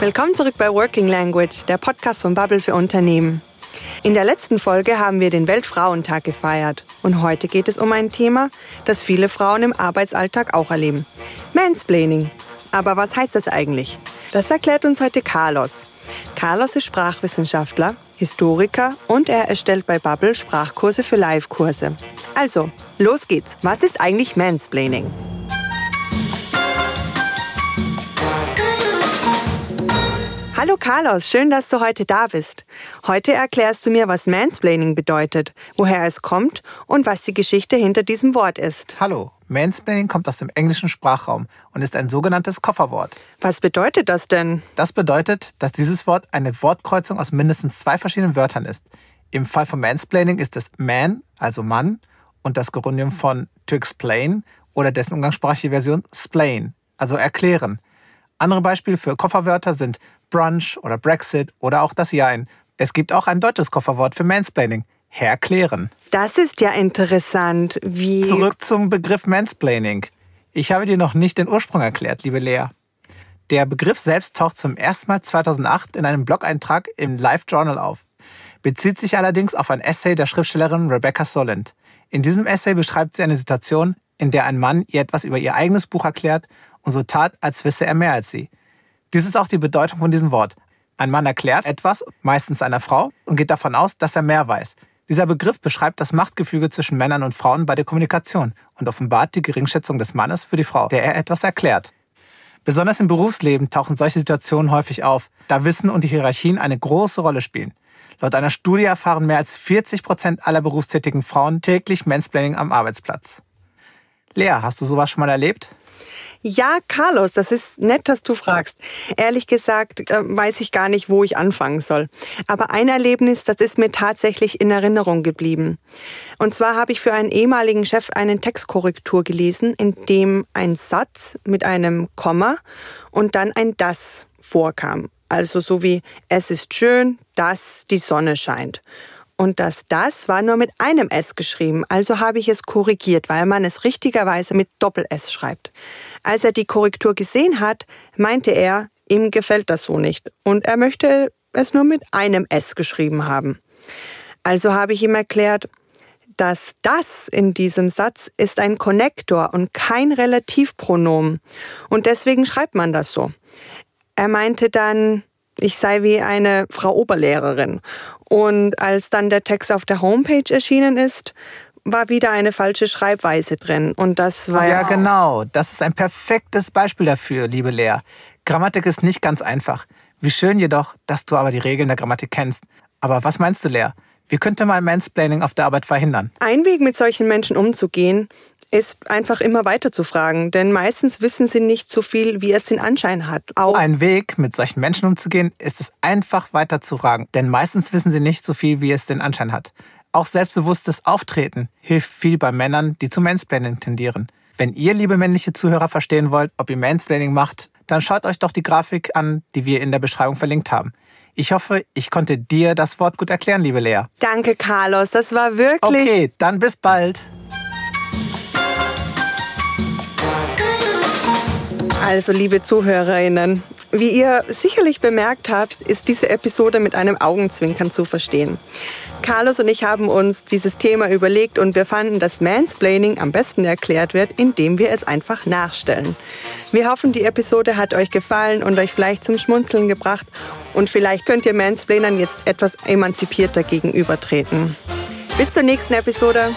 Willkommen zurück bei Working Language, der Podcast von Bubble für Unternehmen. In der letzten Folge haben wir den Weltfrauentag gefeiert und heute geht es um ein Thema, das viele Frauen im Arbeitsalltag auch erleben. Mansplaining. Aber was heißt das eigentlich? Das erklärt uns heute Carlos. Carlos ist Sprachwissenschaftler, Historiker und er erstellt bei Bubble Sprachkurse für Live-Kurse. Also, los geht's. Was ist eigentlich Mansplaining? Hallo Carlos, schön, dass du heute da bist. Heute erklärst du mir, was Mansplaining bedeutet, woher es kommt und was die Geschichte hinter diesem Wort ist. Hallo, Mansplaining kommt aus dem englischen Sprachraum und ist ein sogenanntes Kofferwort. Was bedeutet das denn? Das bedeutet, dass dieses Wort eine Wortkreuzung aus mindestens zwei verschiedenen Wörtern ist. Im Fall von Mansplaining ist es man, also Mann, und das Gerundium von to explain oder dessen umgangssprachliche Version splain, also erklären. Andere Beispiele für Kofferwörter sind Brunch oder Brexit oder auch das Jein. Es gibt auch ein deutsches Kofferwort für Mansplaining. Herklären. Das ist ja interessant. Wie. Zurück zum Begriff Mansplaining. Ich habe dir noch nicht den Ursprung erklärt, liebe Lea. Der Begriff selbst taucht zum ersten Mal 2008 in einem Blog-Eintrag im Live Journal auf, bezieht sich allerdings auf ein Essay der Schriftstellerin Rebecca Solent. In diesem Essay beschreibt sie eine Situation, in der ein Mann ihr etwas über ihr eigenes Buch erklärt und so tat, als wisse er mehr als sie. Dies ist auch die Bedeutung von diesem Wort. Ein Mann erklärt etwas, meistens einer Frau, und geht davon aus, dass er mehr weiß. Dieser Begriff beschreibt das Machtgefüge zwischen Männern und Frauen bei der Kommunikation und offenbart die Geringschätzung des Mannes für die Frau, der er etwas erklärt. Besonders im Berufsleben tauchen solche Situationen häufig auf, da Wissen und die Hierarchien eine große Rolle spielen. Laut einer Studie erfahren mehr als 40 Prozent aller berufstätigen Frauen täglich Mansplaining am Arbeitsplatz. Lea, hast du sowas schon mal erlebt? Ja, Carlos, das ist nett, dass du fragst. Ehrlich gesagt äh, weiß ich gar nicht, wo ich anfangen soll. Aber ein Erlebnis, das ist mir tatsächlich in Erinnerung geblieben. Und zwar habe ich für einen ehemaligen Chef eine Textkorrektur gelesen, in dem ein Satz mit einem Komma und dann ein das vorkam. Also so wie es ist schön, dass die Sonne scheint. Und das das war nur mit einem S geschrieben, also habe ich es korrigiert, weil man es richtigerweise mit Doppel-S schreibt. Als er die Korrektur gesehen hat, meinte er, ihm gefällt das so nicht und er möchte es nur mit einem S geschrieben haben. Also habe ich ihm erklärt, dass das in diesem Satz ist ein Konnektor und kein Relativpronomen und deswegen schreibt man das so. Er meinte dann, ich sei wie eine Frau Oberlehrerin. Und als dann der Text auf der Homepage erschienen ist, war wieder eine falsche Schreibweise drin. Und das war ja genau. Das ist ein perfektes Beispiel dafür, liebe Lea. Grammatik ist nicht ganz einfach. Wie schön jedoch, dass du aber die Regeln der Grammatik kennst. Aber was meinst du, Lea? Wie könnte man Mansplaining auf der Arbeit verhindern? Ein Weg, mit solchen Menschen umzugehen, ist einfach immer weiter zu fragen, denn meistens wissen sie nicht so viel, wie es den Anschein hat. Auch Ein Weg, mit solchen Menschen umzugehen, ist es einfach weiter zu fragen, denn meistens wissen sie nicht so viel, wie es den Anschein hat. Auch selbstbewusstes Auftreten hilft viel bei Männern, die zu Mansplaining tendieren. Wenn ihr, liebe männliche Zuhörer, verstehen wollt, ob ihr Mansplaining macht, dann schaut euch doch die Grafik an, die wir in der Beschreibung verlinkt haben. Ich hoffe, ich konnte dir das Wort gut erklären, liebe Lea. Danke, Carlos. Das war wirklich. Okay, dann bis bald. Also, liebe Zuhörerinnen, wie ihr sicherlich bemerkt habt, ist diese Episode mit einem Augenzwinkern zu verstehen. Carlos und ich haben uns dieses Thema überlegt und wir fanden, dass Mansplaining am besten erklärt wird, indem wir es einfach nachstellen. Wir hoffen, die Episode hat euch gefallen und euch vielleicht zum Schmunzeln gebracht und vielleicht könnt ihr Mansplainern jetzt etwas emanzipierter gegenübertreten. Bis zur nächsten Episode.